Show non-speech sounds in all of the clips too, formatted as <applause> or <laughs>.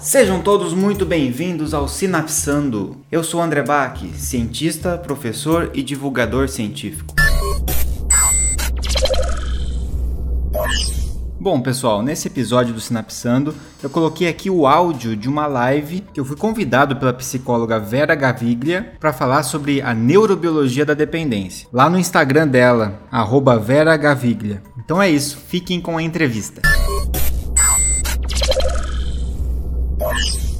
Sejam todos muito bem-vindos ao Sinapsando. Eu sou André Bach, cientista, professor e divulgador científico. Bom, pessoal, nesse episódio do Sinapsando, eu coloquei aqui o áudio de uma live que eu fui convidado pela psicóloga Vera Gaviglia para falar sobre a neurobiologia da dependência, lá no Instagram dela, Vera Gaviglia. Então é isso, fiquem com a entrevista.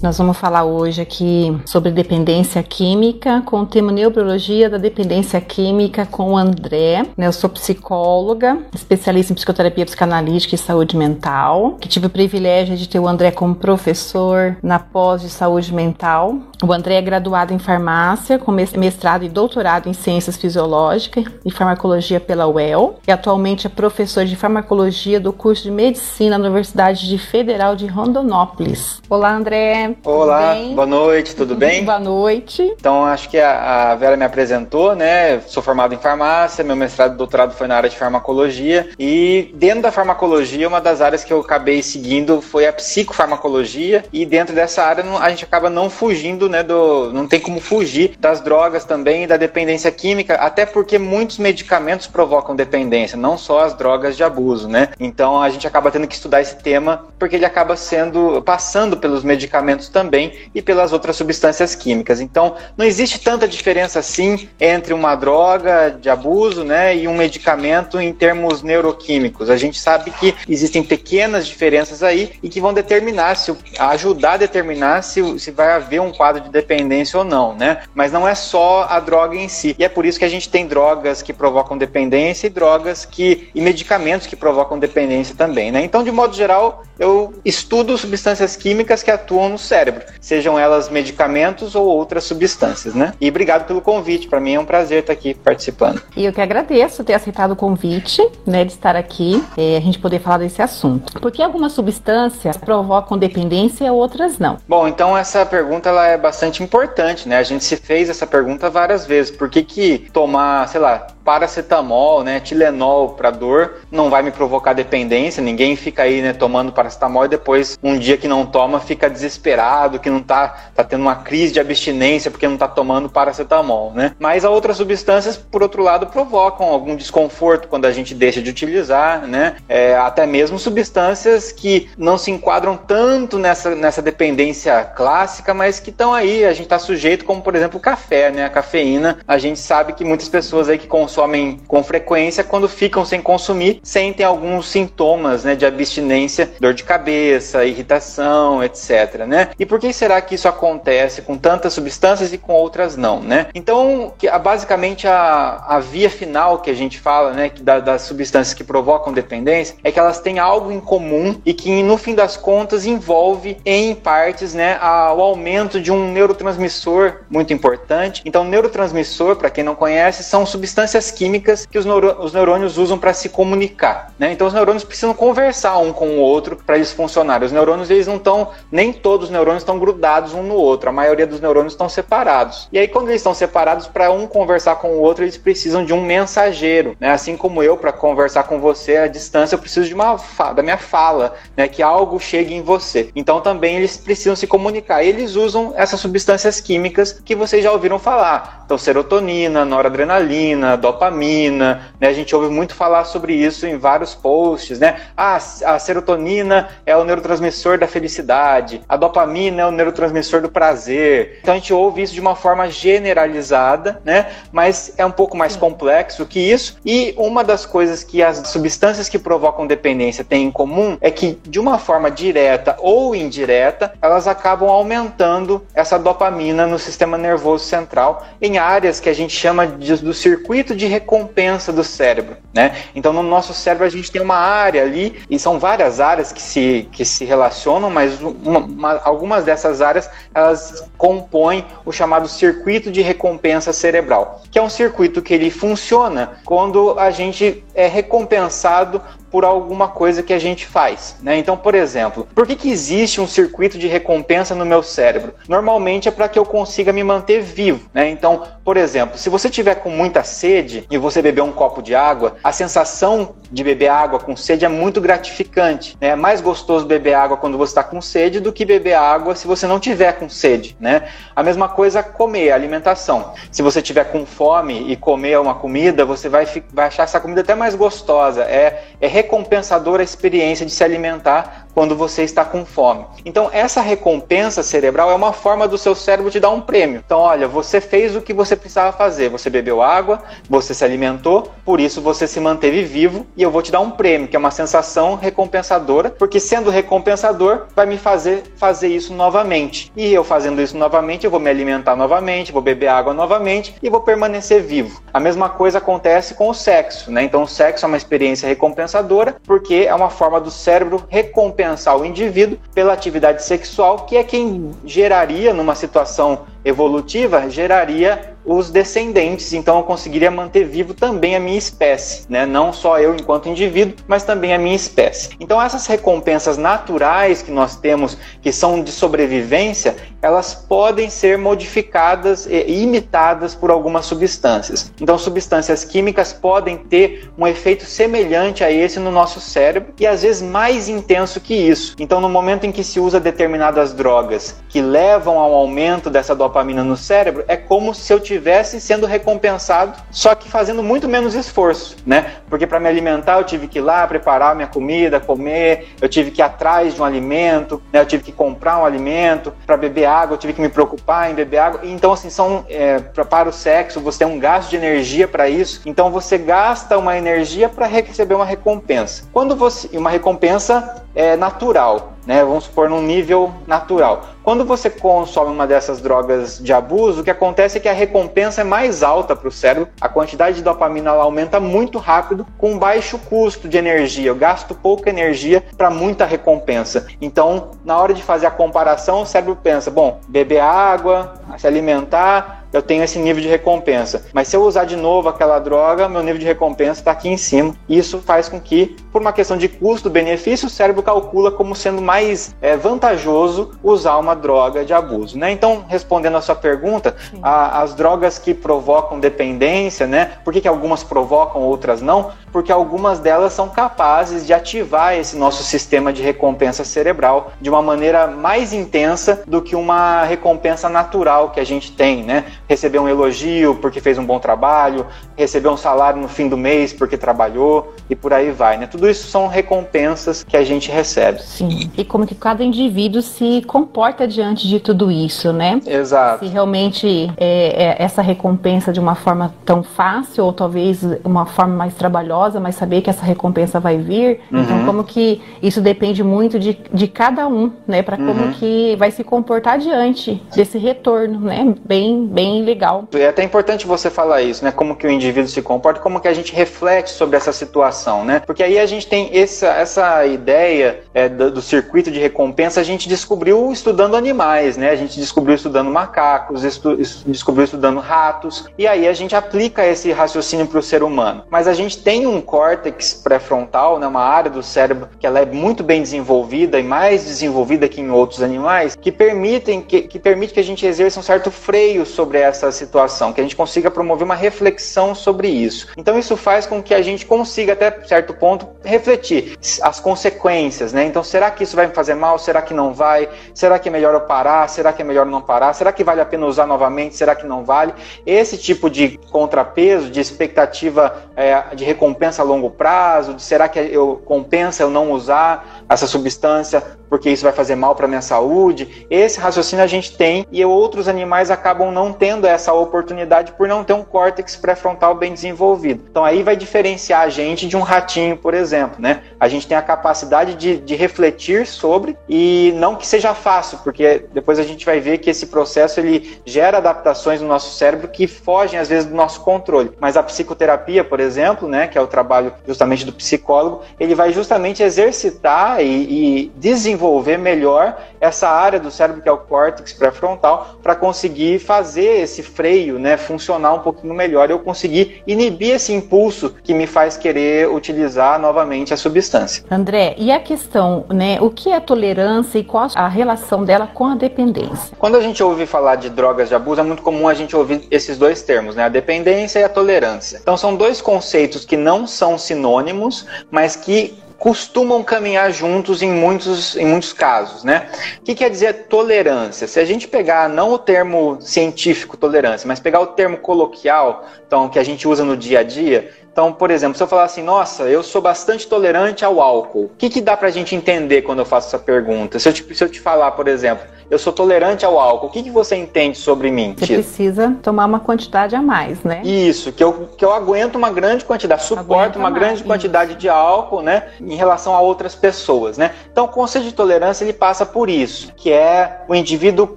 Nós vamos falar hoje aqui sobre dependência química com o tema neurobiologia da dependência química com o André. Né? Eu sou psicóloga, especialista em psicoterapia psicanalítica e saúde mental, que tive o privilégio de ter o André como professor na pós de saúde mental. O André é graduado em farmácia, com mestrado e doutorado em ciências fisiológicas e farmacologia pela UEL, e atualmente é professor de farmacologia do curso de medicina na Universidade Federal de Rondonópolis. Olá, André. Olá, boa noite, tudo bem? <laughs> boa noite. Então, acho que a, a, Vera me apresentou, né? Sou formado em farmácia, meu mestrado e doutorado foi na área de farmacologia. E dentro da farmacologia, uma das áreas que eu acabei seguindo foi a psicofarmacologia. E dentro dessa área, a gente acaba não fugindo, né? Do, não tem como fugir das drogas também e da dependência química, até porque muitos medicamentos provocam dependência, não só as drogas de abuso, né? Então, a gente acaba tendo que estudar esse tema porque ele acaba sendo, passando pelos medicamentos medicamentos também e pelas outras substâncias químicas. Então, não existe tanta diferença assim entre uma droga de abuso né, e um medicamento em termos neuroquímicos. A gente sabe que existem pequenas diferenças aí e que vão determinar, se ajudar a determinar se, se vai haver um quadro de dependência ou não, né? Mas não é só a droga em si. E é por isso que a gente tem drogas que provocam dependência e drogas que e medicamentos que provocam dependência também, né? Então, de modo geral, eu estudo substâncias químicas que atuam no cérebro, sejam elas medicamentos ou outras substâncias, né? E obrigado pelo convite, para mim é um prazer estar aqui participando. E eu que agradeço ter aceitado o convite, né, de estar aqui, é, a gente poder falar desse assunto. Porque algumas substâncias provocam dependência e outras não. Bom, então essa pergunta ela é bastante importante, né? A gente se fez essa pergunta várias vezes. Por que que tomar, sei lá, paracetamol, né, Tilenol para dor não vai me provocar dependência. Ninguém fica aí, né, tomando paracetamol e depois um dia que não toma fica desesperado, que não tá, tá tendo uma crise de abstinência porque não tá tomando paracetamol, né? Mas outras substâncias, por outro lado, provocam algum desconforto quando a gente deixa de utilizar, né? É, até mesmo substâncias que não se enquadram tanto nessa, nessa dependência clássica, mas que estão aí, a gente está sujeito, como por exemplo o café, né? A cafeína, a gente sabe que muitas pessoas aí que consomem com frequência, quando ficam sem consumir, sentem alguns sintomas né, de abstinência, dor de cabeça, irritação, etc. Né? E por que será que isso acontece com tantas substâncias e com outras não? Né? Então, basicamente, a, a via final que a gente fala né, da, das substâncias que provocam dependência é que elas têm algo em comum e que, no fim das contas, envolve, em partes, né, a, o aumento de um neurotransmissor muito importante. Então, neurotransmissor, para quem não conhece, são substâncias químicas que os, neuro, os neurônios usam para se comunicar. Né? Então os neurônios precisam conversar um com o outro para eles funcionarem. Os neurônios eles não estão, nem todos os neurônios estão grudados um no outro. A maioria dos neurônios estão separados. E aí quando eles estão separados para um conversar com o outro, eles precisam de um mensageiro, né? Assim como eu para conversar com você à distância, eu preciso de uma da minha fala, né? Que algo chegue em você. Então também eles precisam se comunicar. Eles usam essas substâncias químicas que vocês já ouviram falar. Então serotonina, noradrenalina, dopamina né? A gente ouve muito falar sobre isso em vários posts, né? Ah, a serotonina é o neurotransmissor da felicidade, a dopamina é o neurotransmissor do prazer. Então a gente ouve isso de uma forma generalizada, né? Mas é um pouco mais complexo que isso. E uma das coisas que as substâncias que provocam dependência têm em comum é que, de uma forma direta ou indireta, elas acabam aumentando essa dopamina no sistema nervoso central em áreas que a gente chama de, do circuito de recompensa do cérebro, né? Então, no nosso cérebro, a gente tem uma área ali, e são várias áreas que se, que se relacionam, mas uma, uma, algumas dessas áreas, elas compõem o chamado circuito de recompensa cerebral, que é um circuito que ele funciona quando a gente é recompensado por alguma coisa que a gente faz. Né? Então, por exemplo, por que, que existe um circuito de recompensa no meu cérebro? Normalmente é para que eu consiga me manter vivo. Né? Então, por exemplo, se você tiver com muita sede e você beber um copo de água, a sensação de beber água com sede é muito gratificante. Né? É mais gostoso beber água quando você está com sede do que beber água se você não tiver com sede. Né? A mesma coisa comer, alimentação. Se você tiver com fome e comer uma comida, você vai, vai achar essa comida até mais gostosa. É, é recompensadora a experiência de se alimentar quando você está com fome. Então, essa recompensa cerebral é uma forma do seu cérebro te dar um prêmio. Então, olha, você fez o que você precisava fazer. Você bebeu água, você se alimentou, por isso você se manteve vivo e eu vou te dar um prêmio, que é uma sensação recompensadora, porque sendo recompensador, vai me fazer fazer isso novamente. E eu fazendo isso novamente, eu vou me alimentar novamente, vou beber água novamente e vou permanecer vivo. A mesma coisa acontece com o sexo, né? Então, o sexo é uma experiência recompensadora, porque é uma forma do cérebro recompensar recompensar o indivíduo pela atividade sexual, que é quem geraria, numa situação evolutiva, geraria os descendentes, então eu conseguiria manter vivo também a minha espécie, né? Não só eu enquanto indivíduo, mas também a minha espécie. Então essas recompensas naturais que nós temos, que são de sobrevivência, elas podem ser modificadas e imitadas por algumas substâncias. Então substâncias químicas podem ter um efeito semelhante a esse no nosso cérebro e às vezes mais intenso que isso. Então no momento em que se usa determinadas drogas que levam ao aumento dessa dopamina no cérebro, é como se eu tivesse sendo recompensado, só que fazendo muito menos esforço, né? Porque para me alimentar eu tive que ir lá preparar minha comida, comer, eu tive que ir atrás de um alimento, né? Eu tive que comprar um alimento para beber água, eu tive que me preocupar em beber água. Então assim são é, para o sexo você tem um gasto de energia para isso, então você gasta uma energia para receber uma recompensa. Quando você uma recompensa é natural, né? Vamos supor num nível natural. Quando você consome uma dessas drogas de abuso, o que acontece é que a recompensa é mais alta para o cérebro, a quantidade de dopamina aumenta muito rápido, com baixo custo de energia. Eu gasto pouca energia para muita recompensa. Então, na hora de fazer a comparação, o cérebro pensa: bom, beber água, se alimentar, eu tenho esse nível de recompensa. Mas se eu usar de novo aquela droga, meu nível de recompensa está aqui em cima. Isso faz com que, por uma questão de custo-benefício, o cérebro calcula como sendo mais é, vantajoso usar uma droga de abuso. Né? Então, respondendo a sua pergunta, a, as drogas que provocam dependência, né? por que, que algumas provocam, outras não? Porque algumas delas são capazes de ativar esse nosso sistema de recompensa cerebral de uma maneira mais intensa do que uma recompensa natural que a gente tem, né? Receber um elogio porque fez um bom trabalho, receber um salário no fim do mês porque trabalhou e por aí vai, né? Tudo isso são recompensas que a gente recebe. Sim. E como que cada indivíduo se comporta diante de tudo isso, né? Exato. Se realmente é, é essa recompensa de uma forma tão fácil ou talvez uma forma mais trabalhosa, mas saber que essa recompensa vai vir. Então, uhum. Então, como que isso depende muito de, de cada um, né? Para como uhum. que vai se comportar diante desse retorno, né? Bem, bem legal. É até importante você falar isso, né? Como que o indivíduo se comporta, como que a gente reflete sobre essa situação, né? Porque aí a gente tem essa, essa ideia é, do, do, circuito de recompensa, a gente descobriu estudando animais, né? A gente descobriu estudando macacos, estu, descobriu estudando ratos, e aí a gente aplica esse raciocínio para o ser humano. Mas a gente tem um córtex pré-frontal, né? Uma área do cérebro que ela é muito bem desenvolvida e mais desenvolvida que em outros animais, que permitem que, que permite que a gente exerça um certo freio sobre essa situação, que a gente consiga promover uma reflexão sobre isso. Então isso faz com que a gente consiga até certo ponto refletir as consequências, né? Então será que isso vai me fazer mal? Será que não vai? Será que é melhor eu parar? Será que é melhor não parar? Será que vale a pena usar novamente? Será que não vale? Esse tipo de contrapeso, de expectativa é, de recompensa a longo prazo, de será que eu compensa eu não usar essa substância porque isso vai fazer mal para minha saúde. Esse raciocínio a gente tem e outros animais acabam não tendo essa oportunidade por não ter um córtex pré-frontal bem desenvolvido. Então aí vai diferenciar a gente de um ratinho, por exemplo, né? A gente tem a capacidade de, de refletir sobre e não que seja fácil, porque depois a gente vai ver que esse processo ele gera adaptações no nosso cérebro que fogem às vezes do nosso controle. Mas a psicoterapia, por exemplo, né, que é o trabalho justamente do psicólogo, ele vai justamente exercitar e, e desenvolver melhor essa área do cérebro que é o córtex pré-frontal para conseguir fazer esse freio, né, funcionar um pouquinho melhor. Eu conseguir inibir esse impulso que me faz querer utilizar novamente a substância. André, e a questão, né, o que é tolerância e qual a relação dela com a dependência? Quando a gente ouve falar de drogas de abuso, é muito comum a gente ouvir esses dois termos, né, a dependência e a tolerância. Então são dois conceitos que não são sinônimos, mas que costumam caminhar juntos em muitos, em muitos casos, né? O que quer dizer tolerância? Se a gente pegar não o termo científico tolerância, mas pegar o termo coloquial, então que a gente usa no dia a dia, então, por exemplo, se eu falar assim, nossa, eu sou bastante tolerante ao álcool, o que, que dá pra gente entender quando eu faço essa pergunta? Se eu te, se eu te falar, por exemplo, eu sou tolerante ao álcool. O que, que você entende sobre mim? Você precisa tomar uma quantidade a mais, né? Isso, que eu, que eu aguento uma grande quantidade, suporto uma mais, grande quantidade isso. de álcool, né? Em relação a outras pessoas, né? Então, o conceito de tolerância, ele passa por isso, que é o indivíduo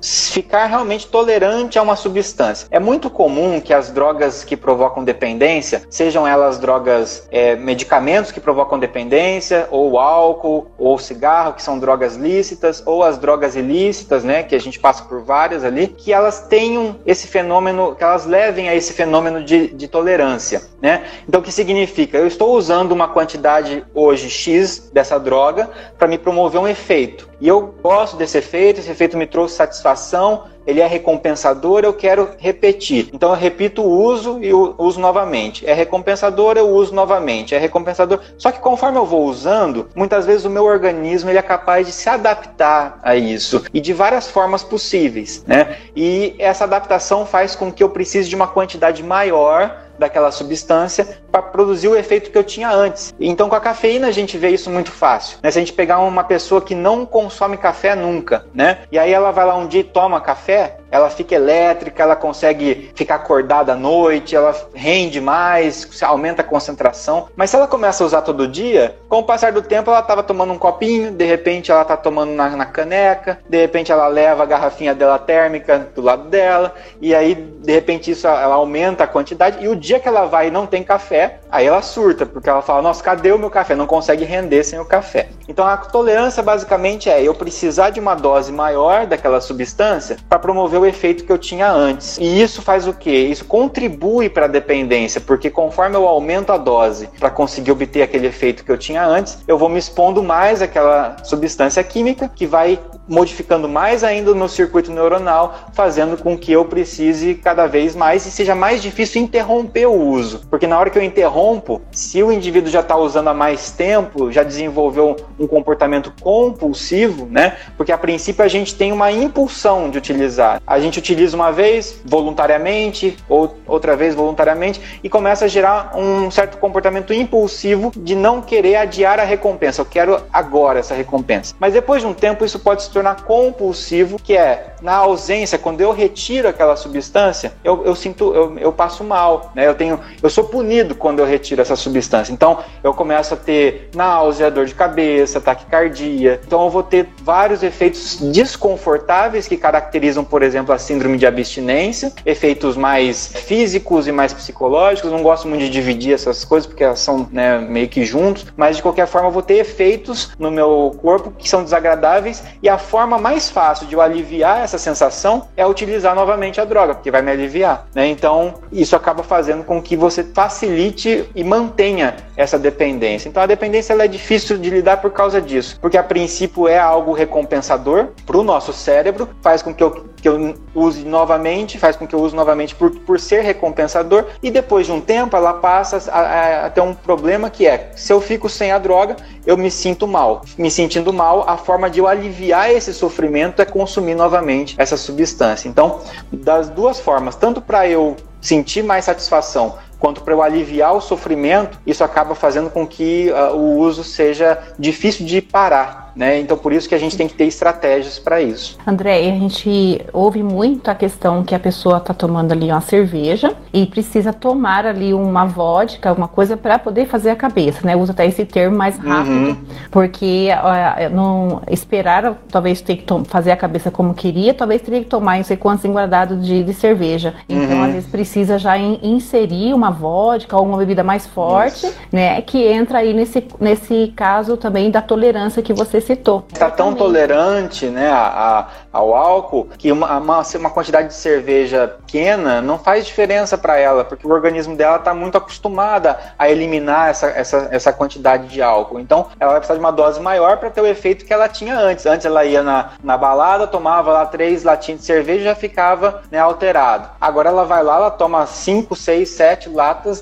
ficar realmente tolerante a uma substância. É muito comum que as drogas que provocam dependência, sejam elas drogas, é, medicamentos que provocam dependência, ou álcool, ou cigarro, que são drogas lícitas, ou as drogas ilícitas, né, que a gente passa por várias ali, que elas tenham esse fenômeno, que elas levem a esse fenômeno de, de tolerância, né? Então, o que significa? Eu estou usando uma quantidade hoje X dessa droga para me promover um efeito. E eu gosto desse efeito, esse efeito me trouxe satisfação, ele é recompensador, eu quero repetir. Então eu repito o uso e uso novamente. É recompensador, eu uso novamente. É recompensador. Só que conforme eu vou usando, muitas vezes o meu organismo ele é capaz de se adaptar a isso e de várias formas possíveis, né? E essa adaptação faz com que eu precise de uma quantidade maior daquela substância para produzir o efeito que eu tinha antes. Então, com a cafeína, a gente vê isso muito fácil. Né? Se a gente pegar uma pessoa que não consome café nunca, né? E aí ela vai lá um dia e toma café, ela fica elétrica, ela consegue ficar acordada à noite, ela rende mais, aumenta a concentração. Mas se ela começa a usar todo dia, com o passar do tempo ela estava tomando um copinho, de repente ela está tomando na, na, caneca, de repente ela leva a garrafinha dela térmica do lado dela, e aí de repente isso ela aumenta a quantidade, e o dia que ela vai e não tem café, aí ela surta, porque ela fala: Nossa, cadê o meu café? Não consegue render sem o café. Então a tolerância basicamente é eu precisar de uma dose maior daquela substância para promover o efeito que eu tinha antes. E isso faz o quê? Isso contribui para a dependência, porque conforme eu aumento a dose para conseguir obter aquele efeito que eu tinha antes, eu vou me expondo mais àquela substância química que vai modificando mais ainda o meu circuito neuronal, fazendo com que eu precise cada vez mais e seja mais difícil interromper o uso. Porque na hora que eu interrompo, se o indivíduo já está usando há mais tempo, já desenvolveu um comportamento compulsivo, né? Porque a princípio a gente tem uma impulsão de utilizar. A gente utiliza uma vez voluntariamente, ou outra vez voluntariamente, e começa a gerar um certo comportamento impulsivo de não querer adiar a recompensa. Eu quero agora essa recompensa. Mas depois de um tempo isso pode se tornar compulsivo, que é na ausência, quando eu retiro aquela substância, eu, eu sinto, eu, eu passo mal, né? Eu tenho, eu sou punido quando eu retiro essa substância. Então eu começo a ter náusea, dor de cabeça, taquicardia. Então eu vou ter vários efeitos desconfortáveis que caracterizam, por exemplo, a síndrome de abstinência, efeitos mais físicos e mais psicológicos. Não gosto muito de dividir essas coisas porque elas são né, meio que juntos, mas de qualquer forma eu vou ter efeitos no meu corpo que são desagradáveis e a forma mais fácil de eu aliviar essa sensação é utilizar novamente a droga, porque vai me aliviar. Né? Então, isso acaba fazendo com que você facilite e mantenha essa dependência. Então, a dependência é difícil de lidar por causa disso, porque a princípio é algo recompensador para o nosso cérebro, faz com que eu, que eu use novamente, faz com que eu use novamente por, por ser recompensador, e depois de um tempo ela passa a, a, ter um problema que é, se eu fico sem a droga, eu me sinto mal. Me sentindo mal, a forma de eu aliviar esse sofrimento é consumir novamente essa substância. Então, das duas formas, tanto para eu sentir mais satisfação quanto para eu aliviar o sofrimento, isso acaba fazendo com que uh, o uso seja difícil de parar. Né? Então, por isso que a gente tem que ter estratégias para isso. André, a gente ouve muito a questão que a pessoa está tomando ali uma cerveja e precisa tomar ali uma vodka, alguma coisa para poder fazer a cabeça, né? Usa até esse termo mais uhum. rápido, uhum. porque uh, não esperar, talvez ter que fazer a cabeça como queria, talvez teria que tomar não sei quantos enguardados de, de cerveja. Então, uhum. às vezes precisa já in, inserir uma vodka ou uma bebida mais forte, isso. né? Que entra aí nesse, nesse caso também da tolerância que você citou. Está tão tolerante né, a, a, ao álcool que uma, uma, uma, quantidade de cerveja pequena não faz diferença para ela, porque o organismo dela está muito acostumada a eliminar essa, essa, essa quantidade de álcool. Então ela vai precisar de uma dose maior para ter o efeito que ela tinha antes. Antes ela ia na, na balada, tomava lá três latinhas de cerveja e já ficava né, alterado. Agora ela vai lá, ela toma 5, 6, 7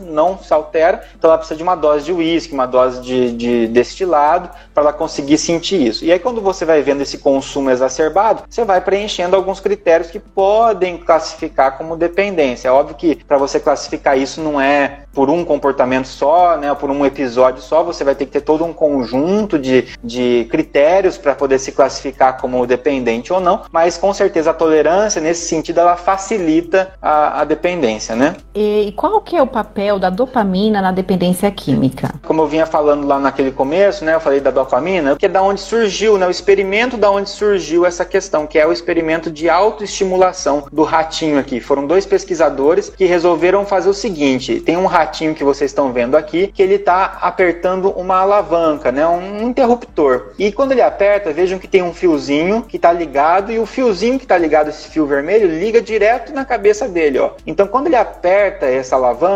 não se altera, então ela precisa de uma dose de uísque, uma dose de, de destilado para ela conseguir sentir isso. E aí, quando você vai vendo esse consumo exacerbado, você vai preenchendo alguns critérios que podem classificar como dependência. É óbvio que para você classificar isso não é por um comportamento só, né, por um episódio só, você vai ter que ter todo um conjunto de, de critérios para poder se classificar como dependente ou não, mas com certeza a tolerância, nesse sentido, ela facilita a, a dependência, né? E qual que é o papel da dopamina na dependência química? Como eu vinha falando lá naquele começo, né, eu falei da dopamina, que é da onde surgiu, né, o experimento da onde surgiu essa questão, que é o experimento de autoestimulação do ratinho aqui. Foram dois pesquisadores que resolveram fazer o seguinte: tem um ratinho que vocês estão vendo aqui, que ele está apertando uma alavanca, né, um interruptor. E quando ele aperta, vejam que tem um fiozinho que está ligado e o fiozinho que está ligado, esse fio vermelho, liga direto na cabeça dele, ó. Então, quando ele aperta essa alavanca,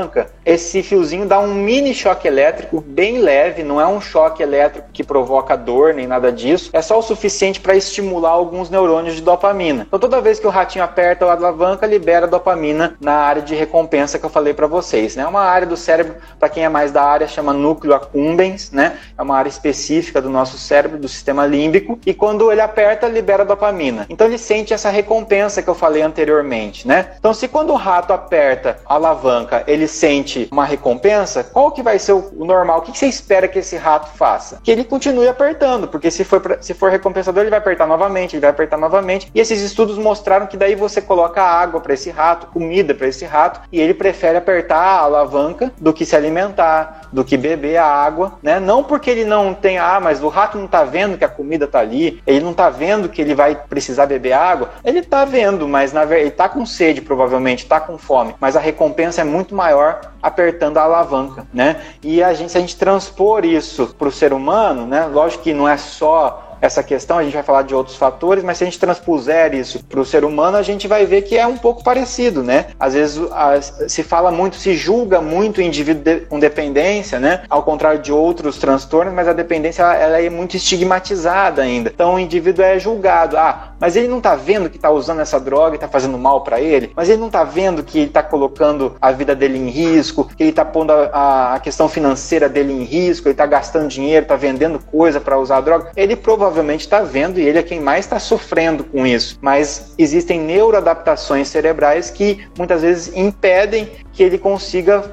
esse fiozinho dá um mini choque elétrico bem leve, não é um choque elétrico que provoca dor nem nada nada disso, é só o suficiente para estimular alguns neurônios de dopamina. Então toda vez que o ratinho aperta a alavanca, libera dopamina na área de recompensa que eu falei para vocês, né? É uma área do cérebro, para quem é mais da área, chama núcleo accumbens, né? É uma área específica do nosso cérebro, do sistema límbico, e quando ele aperta, libera dopamina. Então ele sente essa recompensa que eu falei anteriormente, né? Então se quando o rato aperta a alavanca, ele sente uma recompensa, qual que vai ser o normal? O que você espera que esse rato faça? Que ele continue apertando, porque se for, se for recompensador, ele vai apertar novamente, ele vai apertar novamente. E esses estudos mostraram que daí você coloca água para esse rato, comida para esse rato, e ele prefere apertar a alavanca do que se alimentar, do que beber a água, né? Não porque ele não tem, ah, mas o rato não tá vendo que a comida tá ali, ele não tá vendo que ele vai precisar beber água. Ele tá vendo, mas na verdade ele tá com sede, provavelmente, tá com fome, mas a recompensa é muito maior apertando a alavanca, né? E a gente, se a gente transpor isso para o ser humano, né? Lógico que não é só essa questão, a gente vai falar de outros fatores, mas se a gente transpuser isso para o ser humano, a gente vai ver que é um pouco parecido, né? Às vezes a, se fala muito, se julga muito o indivíduo de, com dependência, né? Ao contrário de outros transtornos, mas a dependência ela, ela é muito estigmatizada ainda. Então o indivíduo é julgado, ah, mas ele não está vendo que está usando essa droga e está fazendo mal para ele, mas ele não está vendo que ele está colocando a vida dele em risco, que ele está pondo a, a, questão financeira dele em risco, ele está gastando dinheiro, está vendendo coisa para usar a droga. Ele provavelmente provavelmente está vendo e ele é quem mais está sofrendo com isso. Mas existem neuroadaptações cerebrais que muitas vezes impedem que ele consiga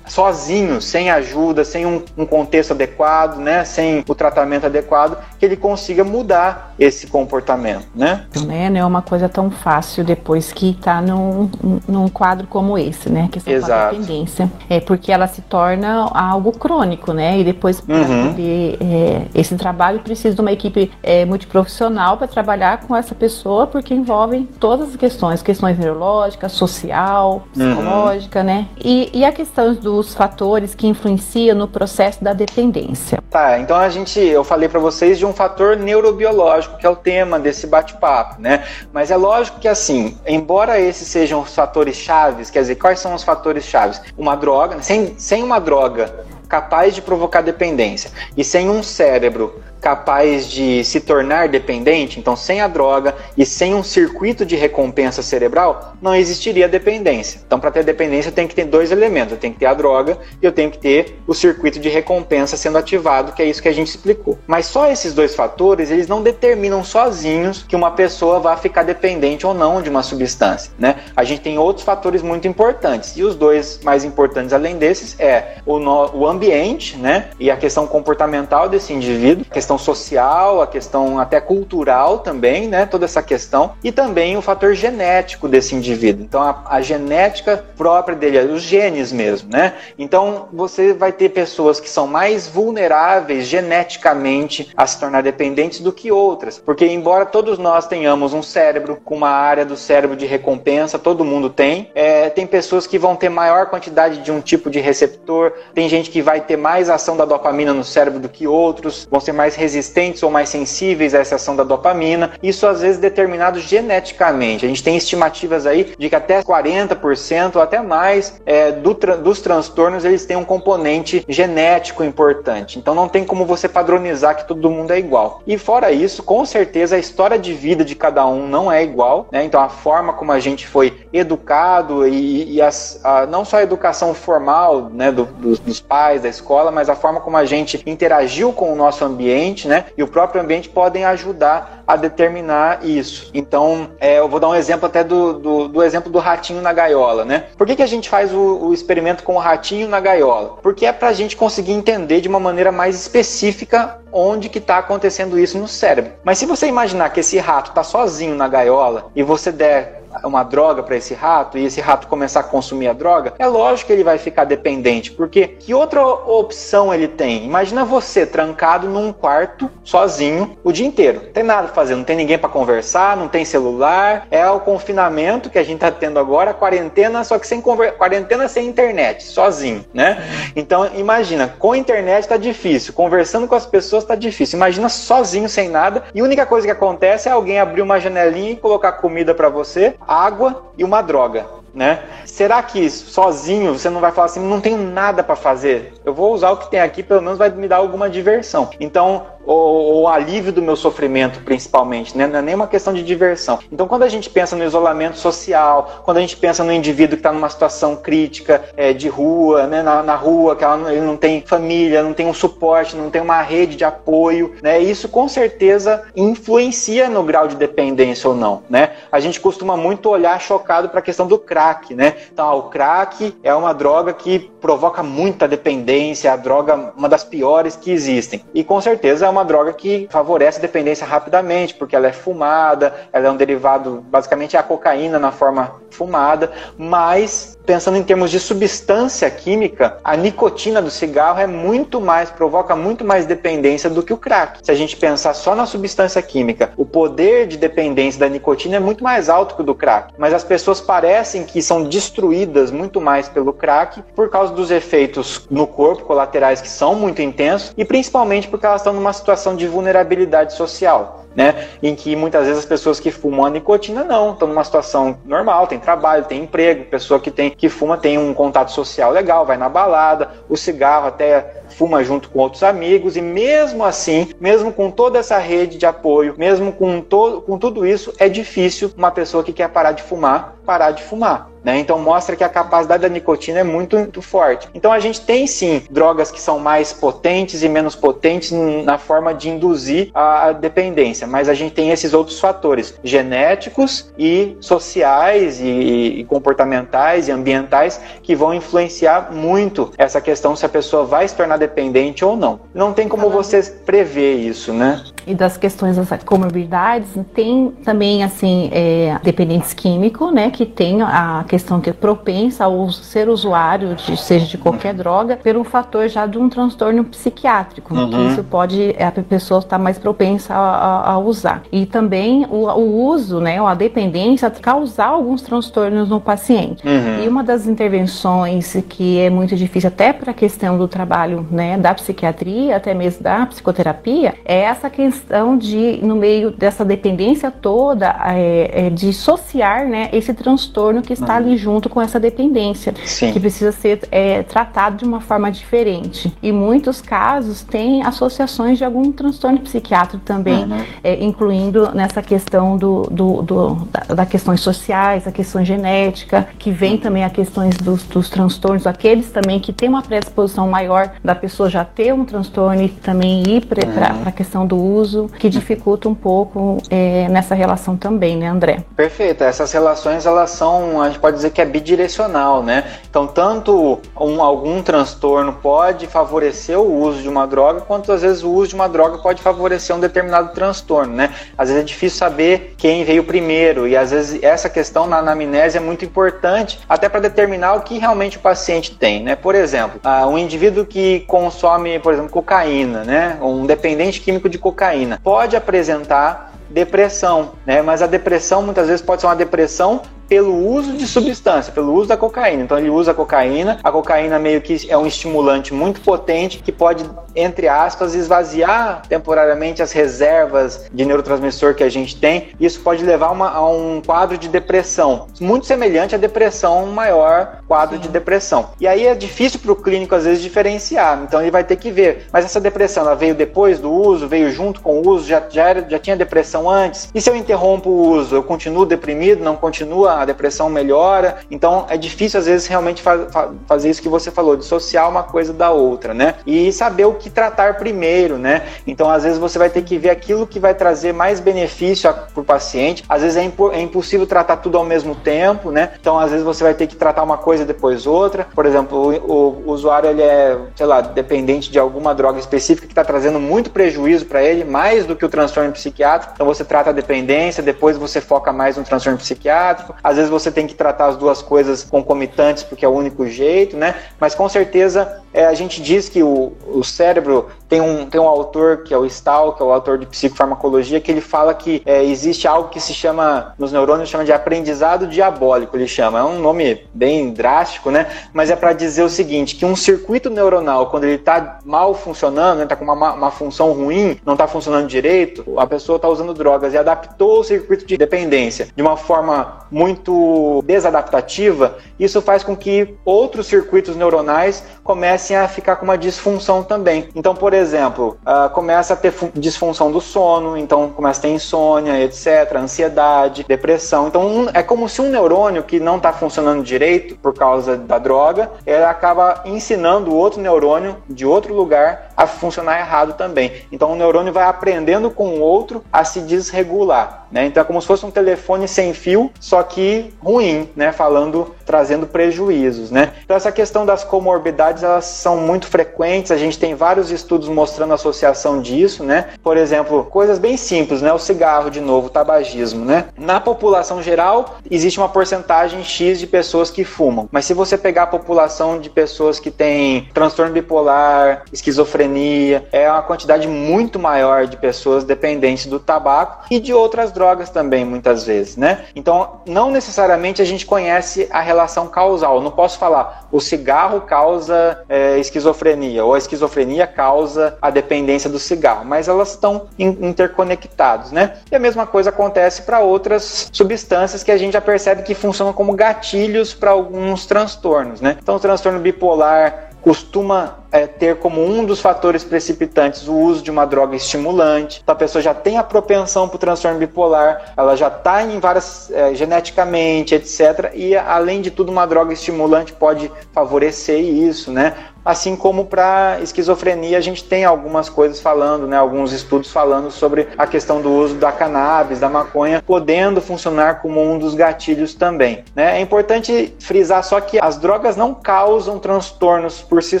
sozinho, sem ajuda, sem um, um, contexto adequado, né, sem o tratamento adequado, que ele consiga mudar esse comportamento, né? É, não é uma coisa tão fácil depois que está num, num quadro como esse, né, que é a dependência, é porque ela se torna algo crônico, né, e depois uhum. poder, é, esse trabalho precisa de uma equipe é, multiprofissional para trabalhar com essa pessoa, porque envolve todas as questões, questões neurológicas, social, uhum. psicológica, uhum. né, e, e a questão dos fatores que influenciam no processo da dependência? Tá, então a gente, eu falei para vocês de um fator neurobiológico, que é o tema desse bate-papo, né? Mas é lógico que assim, embora esses sejam os fatores chaves, quer dizer, quais são os fatores chaves? Uma droga, sem, sem uma droga capaz de provocar dependência e sem um cérebro capaz de se tornar dependente, então sem a droga e sem um circuito de recompensa cerebral, não existiria dependência. Então, para ter dependência, tenho que ter dois elementos: eu tenho que ter a droga e eu tenho que ter o circuito de recompensa sendo ativado, que é isso que a gente explicou. Mas só esses dois fatores, eles não determinam sozinhos que uma pessoa vá ficar dependente ou não de uma substância, né? A gente tem outros fatores muito importantes e os dois mais importantes além desses é o, no, o ambiente, né? E a questão comportamental desse indivíduo, a questão social, a questão até cultural também, né? Toda essa questão e também o fator genético desse indivíduo. Então a, a genética própria dele, os genes mesmo, né? Então você vai ter pessoas que são mais vulneráveis geneticamente a se tornar dependentes do que outras, porque embora todos nós tenhamos um cérebro com uma área do cérebro de recompensa, todo mundo tem, é, tem pessoas que vão ter maior quantidade de um tipo de receptor, tem gente que vai ter mais ação da dopamina no cérebro do que outros, vão ser mais resistentes ou mais sensíveis essa ação da dopamina. Isso às vezes determinado geneticamente. A gente tem estimativas aí de que até 40% ou até mais é, do, dos transtornos eles têm um componente genético importante. Então não tem como você padronizar que todo mundo é igual. E fora isso, com certeza a história de vida de cada um não é igual. Né? Então a forma como a gente foi educado e, e as, a, não só a educação formal né, do, dos, dos pais, da escola, mas a forma como a gente interagiu com o nosso ambiente né, e o próprio ambiente podem ajudar a determinar isso. Então, é, eu vou dar um exemplo até do, do, do, exemplo do ratinho na gaiola, né? Por que, que a gente faz o, o experimento com o ratinho na gaiola? Porque é para a gente conseguir entender de uma maneira mais específica onde que está acontecendo isso no cérebro. Mas se você imaginar que esse rato está sozinho na gaiola e você der uma droga para esse rato e esse rato começar a consumir a droga, é lógico que ele vai ficar dependente, porque que outra opção ele tem? Imagina você trancado num quarto sozinho o dia inteiro. Não tem nada para fazer, não tem ninguém para conversar, não tem celular, é o confinamento que a gente tá tendo agora, quarentena, só que sem quarentena sem internet, sozinho, né? Então, imagina, com internet tá difícil, conversando com as pessoas tá difícil. Imagina sozinho sem nada e a única coisa que acontece é alguém abrir uma janelinha e colocar comida para você, água e uma droga né? Será que sozinho você não vai falar assim, não tenho nada para fazer? Eu vou usar o que tem aqui, pelo menos vai me dar alguma diversão. Então, o, alívio do meu sofrimento, principalmente, né? Não é nem uma questão de diversão. Então, quando a gente pensa no isolamento social, quando a gente pensa no indivíduo que está numa situação crítica é, de rua, né? Na, na rua, que ela, ele não tem família, não tem um suporte, não tem uma rede de apoio, né? Isso com certeza influencia no grau de dependência ou não, né? A gente costuma muito olhar chocado para a questão do crack né? Então, o crack é uma droga que provoca muita dependência, é a droga uma das piores que existem. E com certeza é uma droga que favorece dependência rapidamente, porque ela é fumada, ela é um derivado, basicamente é a cocaína na forma fumada, mas pensando em termos de substância química, a nicotina do cigarro é muito mais, provoca muito mais dependência do que o crack. Se a gente pensar só na substância química, o poder de dependência da nicotina é muito mais alto que o do crack. Mas as pessoas parecem que são destruídas muito mais pelo crack por causa dos efeitos no corpo colaterais que são muito intensos e principalmente porque elas estão numa situação de vulnerabilidade social né? Em que muitas vezes as pessoas que fumam a nicotina não, estão numa situação normal, tem trabalho, tem emprego, pessoa que tem que fuma tem um contato social legal, vai na balada, o cigarro até fuma junto com outros amigos e mesmo assim, mesmo com toda essa rede de apoio, mesmo com todo com tudo isso, é difícil uma pessoa que quer parar de fumar parar de fumar. Né? Então mostra que a capacidade da nicotina é muito, muito, forte. Então a gente tem sim drogas que são mais potentes e menos potentes na forma de induzir a dependência, mas a gente tem esses outros fatores genéticos e sociais e, e comportamentais e ambientais que vão influenciar muito essa questão se a pessoa vai se tornar dependente ou não. Não tem como você prever isso, né? E das questões das comorbidades, tem também assim é, dependentes químicos, né? Que tem a questão que é propensa ao ser usuário, de, seja de qualquer droga, pelo fator já de um transtorno psiquiátrico, uhum. que isso pode, a pessoa estar tá mais propensa a, a, usar. E também o, o uso, né, a dependência, causar alguns transtornos no paciente. Uhum. E uma das intervenções que é muito difícil até para a questão do trabalho, né, da psiquiatria, até mesmo da psicoterapia, é essa questão questão de, no meio dessa dependência toda, é, é, de associar né, esse transtorno que está ali junto com essa dependência, Sim. que precisa ser é, tratado de uma forma diferente. E muitos casos têm associações de algum transtorno psiquiátrico também, uhum. é, incluindo nessa questão do, do, do da, da, questões sociais, a questão genética, que vem uhum. também a questões dos, dos transtornos, aqueles também que têm uma predisposição maior da pessoa já ter um transtorno e também ir para uhum. a questão do uso, que dificulta um pouco é, nessa relação também, né, André? Perfeito. Essas relações elas são, a gente pode dizer que é bidirecional, né? Então, tanto um, algum transtorno pode favorecer o uso de uma droga, quanto às vezes o uso de uma droga pode favorecer um determinado transtorno, né? Às vezes é difícil saber quem veio primeiro e às vezes essa questão na anamnese é muito importante até para determinar o que realmente o paciente tem, né? Por exemplo, uh, um indivíduo que consome, por exemplo, cocaína, né? Um dependente químico de cocaína pode apresentar depressão, né? Mas a depressão muitas vezes pode ser uma depressão pelo uso de substância, pelo uso da cocaína. Então ele usa a cocaína, a cocaína meio que é um estimulante muito potente que pode, entre aspas, esvaziar temporariamente as reservas de neurotransmissor que a gente tem. Isso pode levar uma, a um quadro de depressão, muito semelhante à depressão, um maior quadro Sim. de depressão. E aí é difícil para o clínico às vezes diferenciar. Então ele vai ter que ver, mas essa depressão ela veio depois do uso, veio junto com o uso, já, já, era, já tinha depressão antes. E se eu interrompo o uso, eu continuo deprimido, não continua a depressão melhora. Então é difícil às vezes realmente fa fa fazer isso que você falou, dissociar uma coisa da outra, né? E saber o que tratar primeiro, né? Então às vezes você vai ter que ver aquilo que vai trazer mais benefício para o paciente. Às vezes é, impo é impossível tratar tudo ao mesmo tempo, né? Então às vezes você vai ter que tratar uma coisa depois outra. Por exemplo, o, o usuário ele é, sei lá, dependente de alguma droga específica que está trazendo muito prejuízo para ele, mais do que o transtorno psiquiátrico. Então você trata a dependência, depois você foca mais no transtorno psiquiátrico. Às vezes você tem que tratar as duas coisas concomitantes porque é o único jeito, né? Mas com certeza é, a gente diz que o, o cérebro tem um, tem um autor que é o Stahl, que é o autor de psicofarmacologia, que ele fala que é, existe algo que se chama, nos neurônios, chama de aprendizado diabólico, ele chama. É um nome bem drástico, né? Mas é para dizer o seguinte, que um circuito neuronal, quando ele está mal funcionando, está né, com uma, uma função ruim, não está funcionando direito, a pessoa está usando drogas e adaptou o circuito de dependência de uma forma muito desadaptativa, isso faz com que outros circuitos neuronais comecem a ficar com uma disfunção também. Então, por exemplo, uh, começa a ter disfunção do sono, então começa a ter insônia, etc., ansiedade, depressão. Então, um, é como se um neurônio que não está funcionando direito por causa da droga, ele acaba ensinando o outro neurônio de outro lugar a funcionar errado também. Então, o neurônio vai aprendendo com o outro a se desregular. Né? Então, é como se fosse um telefone sem fio, só que ruim, né? Falando, trazendo prejuízos, né? Então, essa questão das comorbidades, elas são muito frequentes. A gente tem vários estudos mostrando a associação disso, né? Por exemplo, coisas bem simples, né? O cigarro, de novo, o tabagismo, né? Na população geral, existe uma porcentagem X de pessoas que fumam. Mas se você pegar a população de pessoas que têm transtorno bipolar, esquizofrenia, é uma quantidade muito maior de pessoas dependentes do tabaco e de outras drogas também, muitas vezes, né? Então, não necessariamente a gente conhece a relação causal. Não posso falar o cigarro causa é, esquizofrenia ou a esquizofrenia causa a dependência do cigarro, mas elas estão interconectadas, né? E a mesma coisa acontece para outras substâncias que a gente já percebe que funcionam como gatilhos para alguns transtornos, né? Então, o transtorno bipolar costuma é, ter como um dos fatores precipitantes o uso de uma droga estimulante. Então a pessoa já tem a propensão para o transtorno bipolar, ela já está em várias é, geneticamente, etc. E além de tudo, uma droga estimulante pode favorecer isso, né? Assim como para esquizofrenia, a gente tem algumas coisas falando, né, alguns estudos falando sobre a questão do uso da cannabis, da maconha, podendo funcionar como um dos gatilhos também. Né? É importante frisar só que as drogas não causam transtornos por si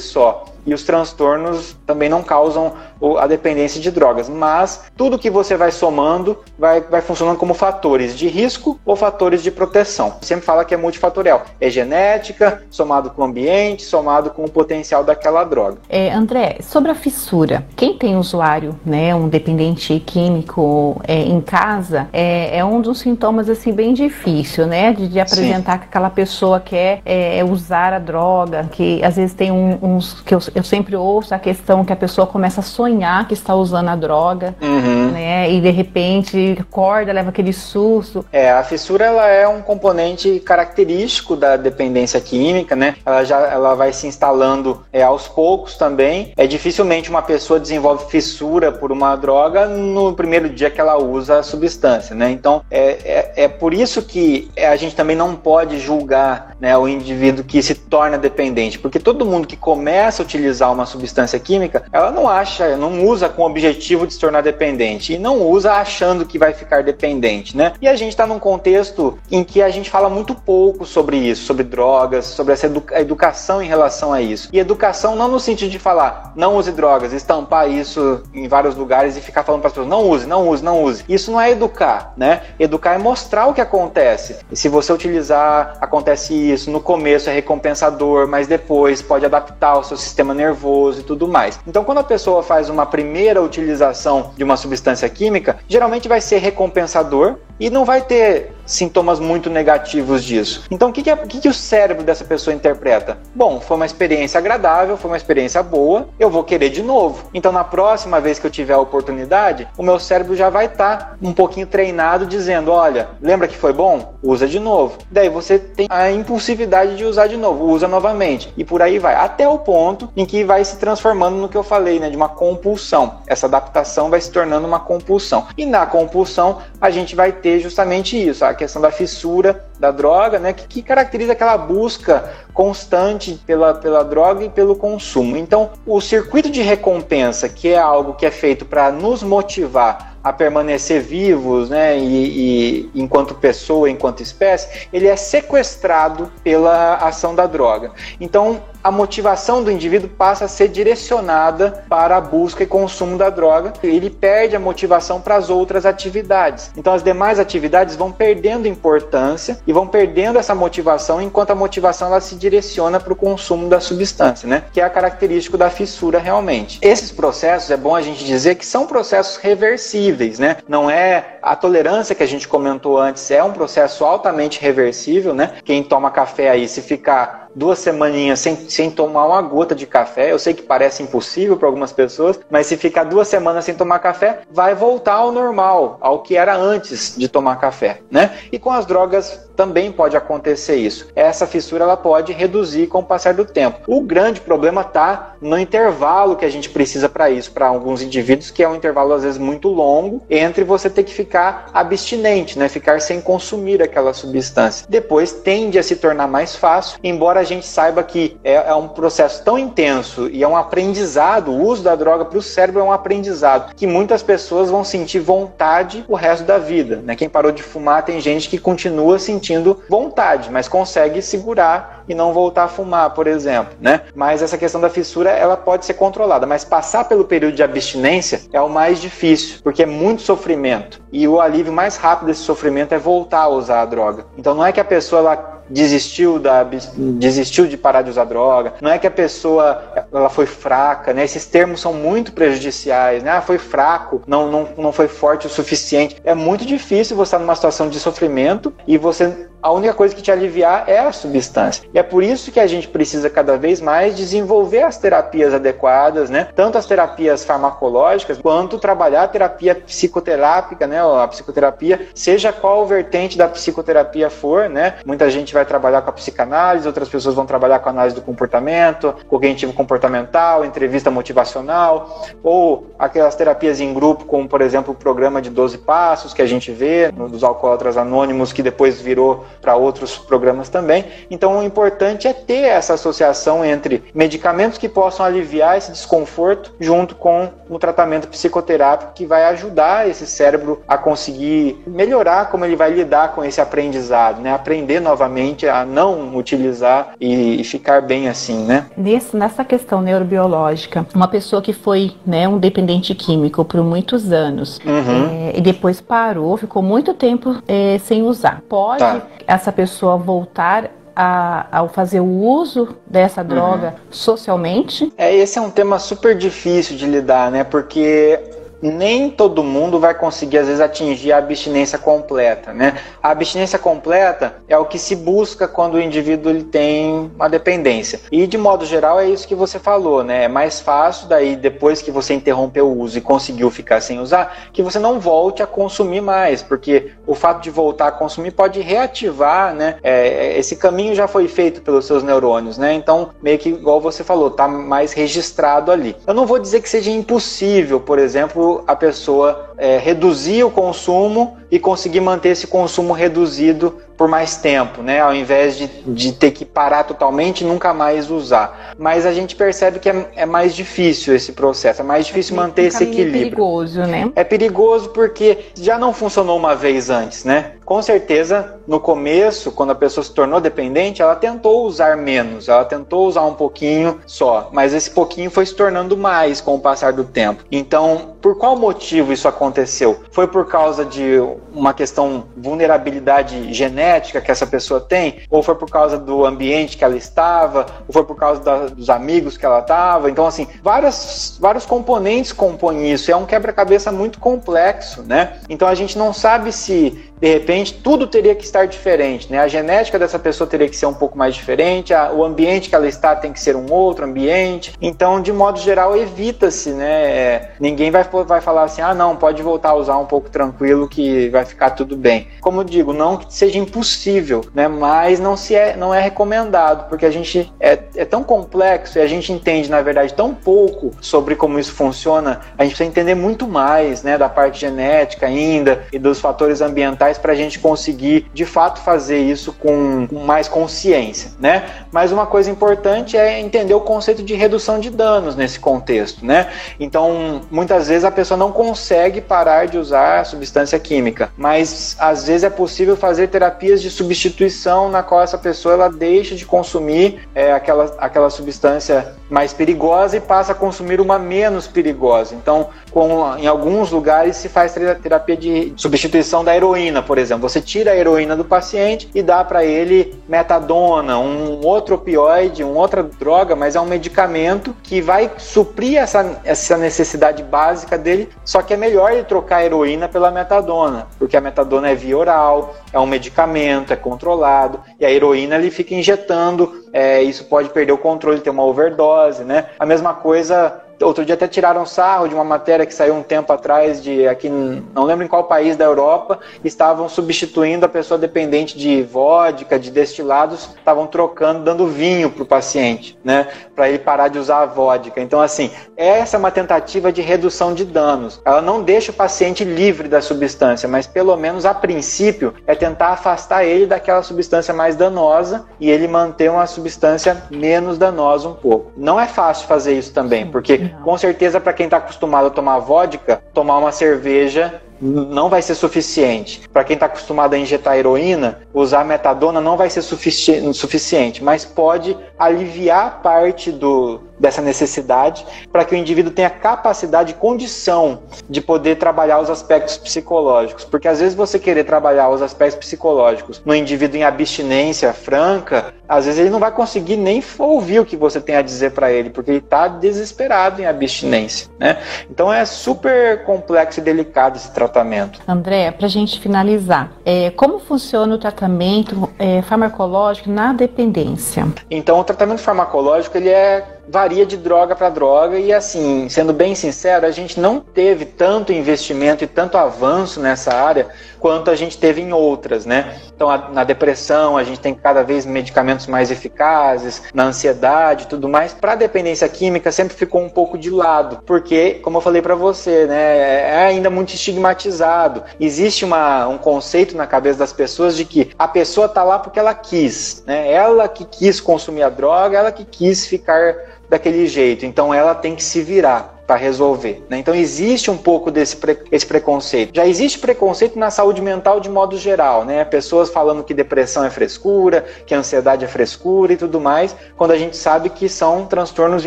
só e os transtornos também não causam a dependência de drogas, mas tudo que você vai somando vai, vai funcionando como fatores de risco ou fatores de proteção. Sempre fala que é multifatorial, é genética, somado com o ambiente, somado com o potencial daquela droga. É, André, sobre a fissura, quem tem usuário, né, um dependente químico é, em casa, é, é, um dos sintomas assim bem difícil, né, de, de apresentar Sim. que aquela pessoa quer é, usar a droga, que às vezes tem um, uns que eu, eu sempre ouço a questão que a pessoa começa a sonhar que está usando a droga, uhum. né? E de repente acorda, leva aquele susto. É, a fissura ela é um componente característico da dependência química, né? Ela já ela vai se instalando é, aos poucos também. É dificilmente uma pessoa desenvolve fissura por uma droga no primeiro dia que ela usa a substância, né? Então é, é, é por isso que a gente também não pode julgar né, o indivíduo que se torna dependente, porque todo mundo que começa a utilizar uma substância química, ela não acha, não usa com o objetivo de se tornar dependente e não usa achando que vai ficar dependente, né? E a gente está num contexto em que a gente fala muito pouco sobre isso, sobre drogas, sobre essa educa educação em relação a isso. E educação não no sentido de falar não use drogas, estampar isso em vários lugares e ficar falando para as pessoas não use, não use, não use. Isso não é educar, né? Educar é mostrar o que acontece. E se você utilizar, acontece isso. No começo é recompensador, mas depois pode adaptar o seu sistema nervoso e tudo mais. Então, quando a pessoa faz uma primeira utilização de uma substância química, geralmente vai ser recompensador e não vai ter sintomas muito negativos disso. Então, o que, que, é, que, que o cérebro dessa pessoa interpreta? Bom, foi uma experiência agradável, foi uma experiência boa, eu vou querer de novo. Então, na próxima vez que eu tiver a oportunidade, o meu cérebro já vai estar tá um pouquinho treinado dizendo: olha, lembra que foi bom? Usa de novo. Daí você tem a impulsividade de usar de novo, usa novamente. E por aí vai. Até o ponto em que vai se transformando no que eu falei, né? De uma compulsão. Essa adaptação vai se tornando uma compulsão. E na compulsão, a gente vai ter justamente isso. A questão da fissura da droga, né, que, que, caracteriza aquela busca constante pela, pela droga e pelo consumo. Então, o circuito de recompensa, que é algo que é feito para nos motivar a permanecer vivos, né, e, e, enquanto pessoa, enquanto espécie, ele é sequestrado pela ação da droga. Então, a motivação do indivíduo passa a ser direcionada para a busca e consumo da droga. Ele perde a motivação para as outras atividades. Então, as demais atividades vão perdendo importância e vão perdendo essa motivação, enquanto a motivação ela se direciona para o consumo da substância, né? Que é a característica da fissura realmente. Esses processos é bom a gente dizer que são processos reversíveis, né? Não é a tolerância que a gente comentou antes é um processo altamente reversível, né? Quem toma café aí se ficar duas semaninhas sem, sem tomar uma gota de café, eu sei que parece impossível para algumas pessoas, mas se ficar duas semanas sem tomar café, vai voltar ao normal, ao que era antes de tomar café, né? E com as drogas também pode acontecer isso. Essa fissura ela pode reduzir com o passar do tempo. O grande problema está no intervalo que a gente precisa para isso, para alguns indivíduos, que é um intervalo às vezes muito longo entre você ter que ficar abstinente, né? Ficar sem consumir aquela substância. Depois tende a se tornar mais fácil, embora gente saiba que é, é um processo tão intenso e é um aprendizado, o uso da droga para o cérebro é um aprendizado, que muitas pessoas vão sentir vontade o resto da vida. Né? Quem parou de fumar tem gente que continua sentindo vontade, mas consegue segurar e não voltar a fumar, por exemplo, né? Mas essa questão da fissura, ela pode ser controlada, mas passar pelo período de abstinência é o mais difícil, porque é muito sofrimento. E o alívio mais rápido desse sofrimento é voltar a usar a droga. Então não é que a pessoa ela desistiu da desistiu de parar de usar droga. Não é que a pessoa ela foi fraca, né? Esses termos são muito prejudiciais, né? Ah, foi fraco, não, não, não foi forte o suficiente. É muito difícil você estar numa situação de sofrimento e você a única coisa que te aliviar é a substância. E é por isso que a gente precisa cada vez mais desenvolver as terapias adequadas, né? Tanto as terapias farmacológicas quanto trabalhar a terapia psicoterápica, né? A psicoterapia, seja qual vertente da psicoterapia for, né? Muita gente vai trabalhar com a psicanálise, outras pessoas vão trabalhar com análise do comportamento, cognitivo comportamental, entrevista motivacional, ou aquelas terapias em grupo, como por exemplo o programa de 12 passos que a gente vê dos alcoólatras anônimos, que depois virou para outros programas também. Então, o importante é ter essa associação entre medicamentos que possam aliviar esse desconforto, junto com o tratamento psicoterápico que vai ajudar esse cérebro a conseguir melhorar como ele vai lidar com esse aprendizado, né? Aprender novamente a não utilizar e, ficar bem assim, né? Nesse, nessa questão neurobiológica, uma pessoa que foi né, um dependente químico por muitos anos uhum. é, e depois parou, ficou muito tempo é, sem usar, pode tá essa pessoa voltar a, ao fazer o uso dessa droga uhum. socialmente? É, esse é um tema super difícil de lidar, né? Porque nem todo mundo vai conseguir, às vezes, atingir a abstinência completa, né? A abstinência completa é o que se busca quando o indivíduo ele tem uma dependência. E, de modo geral, é isso que você falou, né? É mais fácil, daí, depois que você interrompeu o uso e conseguiu ficar sem usar, que você não volte a consumir mais, porque o fato de voltar a consumir pode reativar, né? É, esse caminho já foi feito pelos seus neurônios, né? Então, meio que, igual você falou, tá mais registrado ali. Eu não vou dizer que seja impossível, por exemplo, a pessoa é, reduzir o consumo e conseguir manter esse consumo reduzido por mais tempo, né? Ao invés de, de ter que parar totalmente e nunca mais usar. Mas a gente percebe que é, é mais difícil esse processo, é mais difícil é manter esse equilíbrio. É perigoso, né? É perigoso porque já não funcionou uma vez antes, né? Com certeza, no começo, quando a pessoa se tornou dependente, ela tentou usar menos, ela tentou usar um pouquinho só, mas esse pouquinho foi se tornando mais com o passar do tempo. Então, por qual motivo isso aconteceu? Foi por causa de uma questão vulnerabilidade genética que essa pessoa tem, ou foi por causa do ambiente que ela estava, ou foi por causa da, dos amigos que ela estava. Então, assim, várias, vários componentes compõem isso. É um quebra-cabeça muito complexo, né? Então a gente não sabe se de repente tudo teria que estar diferente, né? A genética dessa pessoa teria que ser um pouco mais diferente, a, o ambiente que ela está tem que ser um outro ambiente. Então, de modo geral, evita-se, né? Ninguém vai, vai falar assim, ah, não, pode voltar a usar um pouco tranquilo que vai ficar tudo bem. Como eu digo, não que seja impossível, né? Mas não se é, não é recomendado, porque a gente é, é tão complexo e a gente entende, na verdade, tão pouco sobre como isso funciona. A gente precisa entender muito mais, né? Da parte genética ainda e dos fatores ambientais para a gente conseguir de fato fazer isso com, com, mais consciência, né? Mas uma coisa importante é entender o conceito de redução de danos nesse contexto, né? Então, muitas vezes a pessoa não consegue parar de usar substância química, mas às vezes é possível fazer terapias de substituição na qual essa pessoa ela deixa de consumir é, aquela, aquela substância mais perigosa e passa a consumir uma menos perigosa. Então, com, em alguns lugares se faz terapia de substituição da heroína por exemplo. Você tira a heroína do paciente e dá para ele metadona, um outro opioide, uma outra droga, mas é um medicamento que vai suprir essa, essa necessidade básica dele, só que é melhor ele trocar a heroína pela metadona, porque a metadona é via oral, é um medicamento, é controlado, e a heroína ele fica injetando, é, isso pode perder o controle, ter uma overdose, né? A mesma coisa Outro dia até tiraram sarro de uma matéria que saiu um tempo atrás de aqui, não lembro em qual país da Europa, estavam substituindo a pessoa dependente de vodka, de destilados, estavam trocando, dando vinho para o paciente, né, para ele parar de usar a vodka. Então, assim, essa é uma tentativa de redução de danos. Ela não deixa o paciente livre da substância, mas pelo menos a princípio é tentar afastar ele daquela substância mais danosa e ele manter uma substância menos danosa um pouco. Não é fácil fazer isso também, porque com certeza, para quem está acostumado a tomar vodka, tomar uma cerveja não vai ser suficiente. Para quem está acostumado a injetar heroína, usar metadona não vai ser sufici suficiente, mas pode aliviar parte do, dessa necessidade para que o indivíduo tenha capacidade e condição de poder trabalhar os aspectos psicológicos. Porque às vezes você querer trabalhar os aspectos psicológicos no indivíduo em abstinência franca, às vezes ele não vai conseguir nem ouvir o que você tem a dizer para ele, porque ele está desesperado em abstinência. Né? Então é super complexo e delicado esse tratamento. André, para a gente finalizar, é, como funciona o tratamento é, farmacológico na dependência? Então, o tratamento farmacológico ele é varia de droga para droga e assim, sendo bem sincero, a gente não teve tanto investimento e tanto avanço nessa área quanto a gente teve em outras, né? Então, a, na depressão, a gente tem cada vez medicamentos mais eficazes, na ansiedade tudo mais. Para dependência química, sempre ficou um pouco de lado, porque, como eu falei para você, né, é ainda muito estigmatizado. Existe uma, um conceito na cabeça das pessoas de que a pessoa tá lá porque ela quis, né? Ela que quis consumir a droga, ela que quis ficar daquele jeito. Então ela tem que se virar para resolver. Né? Então existe um pouco desse pre esse preconceito. Já existe preconceito na saúde mental de modo geral, né? Pessoas falando que depressão é frescura, que ansiedade é frescura e tudo mais, quando a gente sabe que são transtornos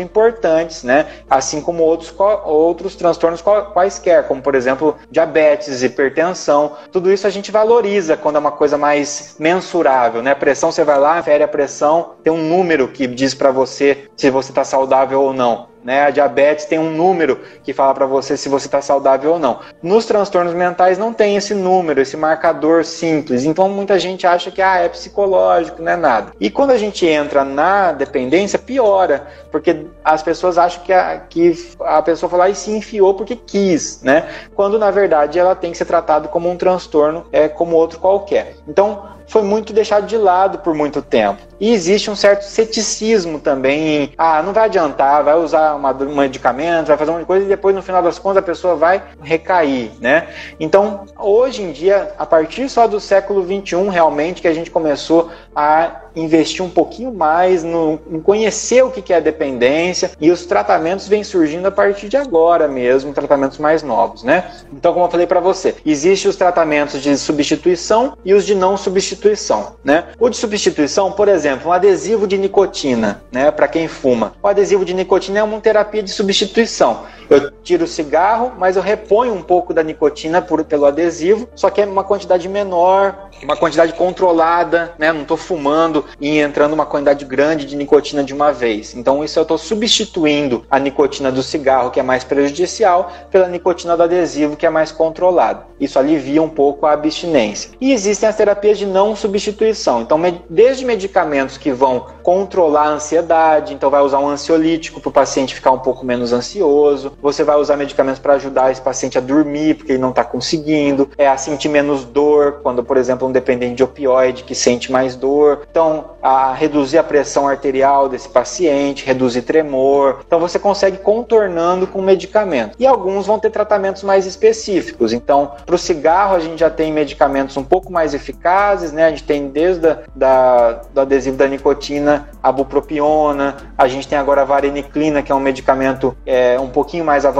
importantes, né? Assim como outros, outros transtornos quaisquer, como por exemplo diabetes, hipertensão. Tudo isso a gente valoriza quando é uma coisa mais mensurável, né? Pressão você vai lá, fere a pressão, tem um número que diz para você se você está saudável ou não. Né? A diabetes tem um número que fala para você se você está saudável ou não. Nos transtornos mentais não tem esse número, esse marcador simples. Então muita gente acha que ah, é psicológico, não é nada. E quando a gente entra na dependência, piora, porque as pessoas acham que a, que a pessoa lá e se enfiou porque quis, né? Quando na verdade ela tem que ser tratada como um transtorno, é como outro qualquer. Então foi muito deixado de lado por muito tempo. E existe um certo ceticismo também em, ah, não vai adiantar, vai usar uma, um medicamento, vai fazer uma coisa e depois no final das contas a pessoa vai recair, né? Então, hoje em dia, a partir só do século 21 realmente que a gente começou a investir um pouquinho mais no, em conhecer o que é dependência e os tratamentos vêm surgindo a partir de agora mesmo, tratamentos mais novos, né? Então, como eu falei para você, existem os tratamentos de substituição e os de não substituição, né? O de substituição, por exemplo, um adesivo de nicotina, né, para quem fuma. O adesivo de nicotina é uma terapia de substituição. Eu tiro o cigarro, mas eu reponho um pouco da nicotina por, pelo adesivo, só que é uma quantidade menor, uma quantidade controlada, né? Não estou fumando e entrando uma quantidade grande de nicotina de uma vez. Então isso eu estou substituindo a nicotina do cigarro, que é mais prejudicial, pela nicotina do adesivo, que é mais controlada. Isso alivia um pouco a abstinência. E existem as terapias de não substituição. Então, desde medicamentos que vão controlar a ansiedade, então vai usar um ansiolítico para o paciente ficar um pouco menos ansioso. Você vai usar medicamentos para ajudar esse paciente a dormir, porque ele não está conseguindo, é a sentir menos dor, quando, por exemplo, um dependente de opioide que sente mais dor. Então, a reduzir a pressão arterial desse paciente, reduzir tremor. Então, você consegue contornando com medicamento. E alguns vão ter tratamentos mais específicos. Então, para o cigarro, a gente já tem medicamentos um pouco mais eficazes, né? A gente tem desde a, da, do adesivo da nicotina, a bupropiona, a gente tem agora a vareniclina, que é um medicamento é, um pouquinho mais avançado.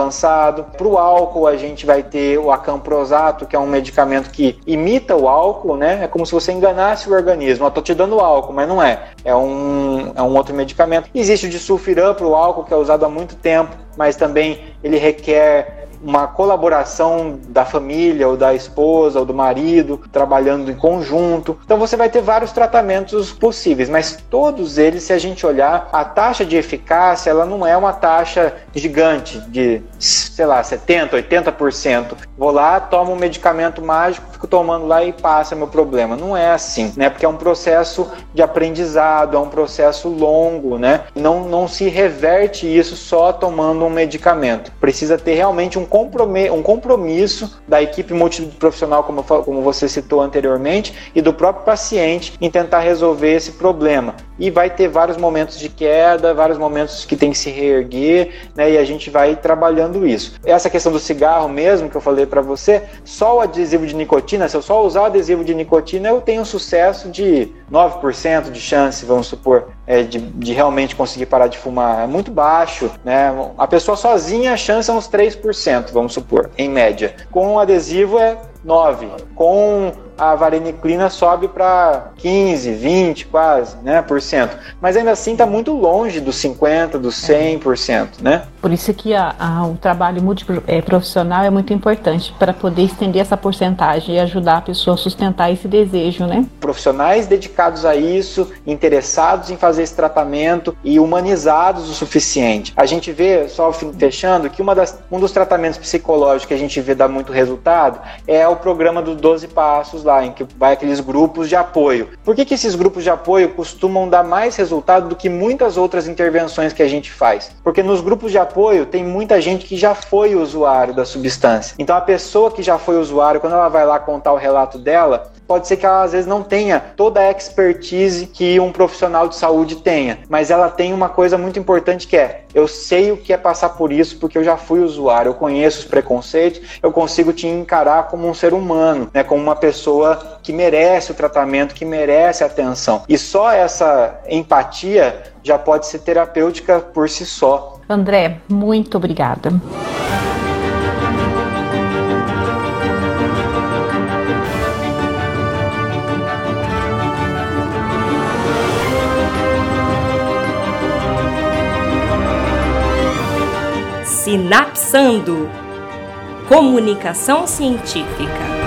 Para o álcool, a gente vai ter o acamprosato, que é um medicamento que imita o álcool, né? É como se você enganasse o organismo. Eu tô te dando álcool, mas não é. É um, é um outro medicamento. Existe o de sulfiram para o álcool, que é usado há muito tempo, mas também ele requer uma colaboração da família ou da esposa ou do marido trabalhando em conjunto. Então você vai ter vários tratamentos possíveis, mas todos eles, se a gente olhar, a taxa de eficácia ela não é uma taxa gigante de, sei lá, 70, 80%. Vou lá, tomo um medicamento mágico, fico tomando lá e passa meu problema. Não é assim, né? Porque é um processo de aprendizado, é um processo longo, né? Não, não se reverte isso só tomando um medicamento. Precisa ter realmente um um compromisso da equipe multiprofissional, como, como você citou anteriormente, e do próprio paciente em tentar resolver esse problema. E vai ter vários momentos de queda, vários momentos que tem que se reerguer, né? E a gente vai trabalhando isso. Essa questão do cigarro mesmo que eu falei para você, só o adesivo de nicotina, se eu só usar o adesivo de nicotina, eu tenho um sucesso de 9% de chance, vamos supor, é, de, de, realmente conseguir parar de fumar. É muito baixo, né? A pessoa sozinha, a chance é uns 3%, vamos supor, em média. Com o adesivo é 9. Com a vareniclina sobe para 15, 20 quase, né, por cento. Mas ainda assim está muito longe dos 50, dos 100%, né? Por isso que a, a, o trabalho multiprofissional é, é muito importante para poder estender essa porcentagem e ajudar a pessoa a sustentar esse desejo, né? Profissionais dedicados a isso, interessados em fazer esse tratamento e humanizados o suficiente. A gente vê, só fechando, que uma das, um dos tratamentos psicológicos que a gente vê dar muito resultado é o programa dos 12 passos lá, em que vai aqueles grupos de apoio. Por que, que esses grupos de apoio costumam dar mais resultado do que muitas outras intervenções que a gente faz? Porque nos grupos de apoio tem muita gente que já foi usuário da substância. Então a pessoa que já foi usuário, quando ela vai lá contar o relato dela, pode ser que ela às vezes não tenha toda a expertise que um profissional de saúde tenha, mas ela tem uma coisa muito importante que é: eu sei o que é passar por isso porque eu já fui usuário, eu conheço os preconceitos, eu consigo te encarar como um ser humano, né, como uma pessoa que merece o tratamento, que merece a atenção. E só essa empatia já pode ser terapêutica por si só. André, muito obrigada. Sinapsando Comunicação Científica.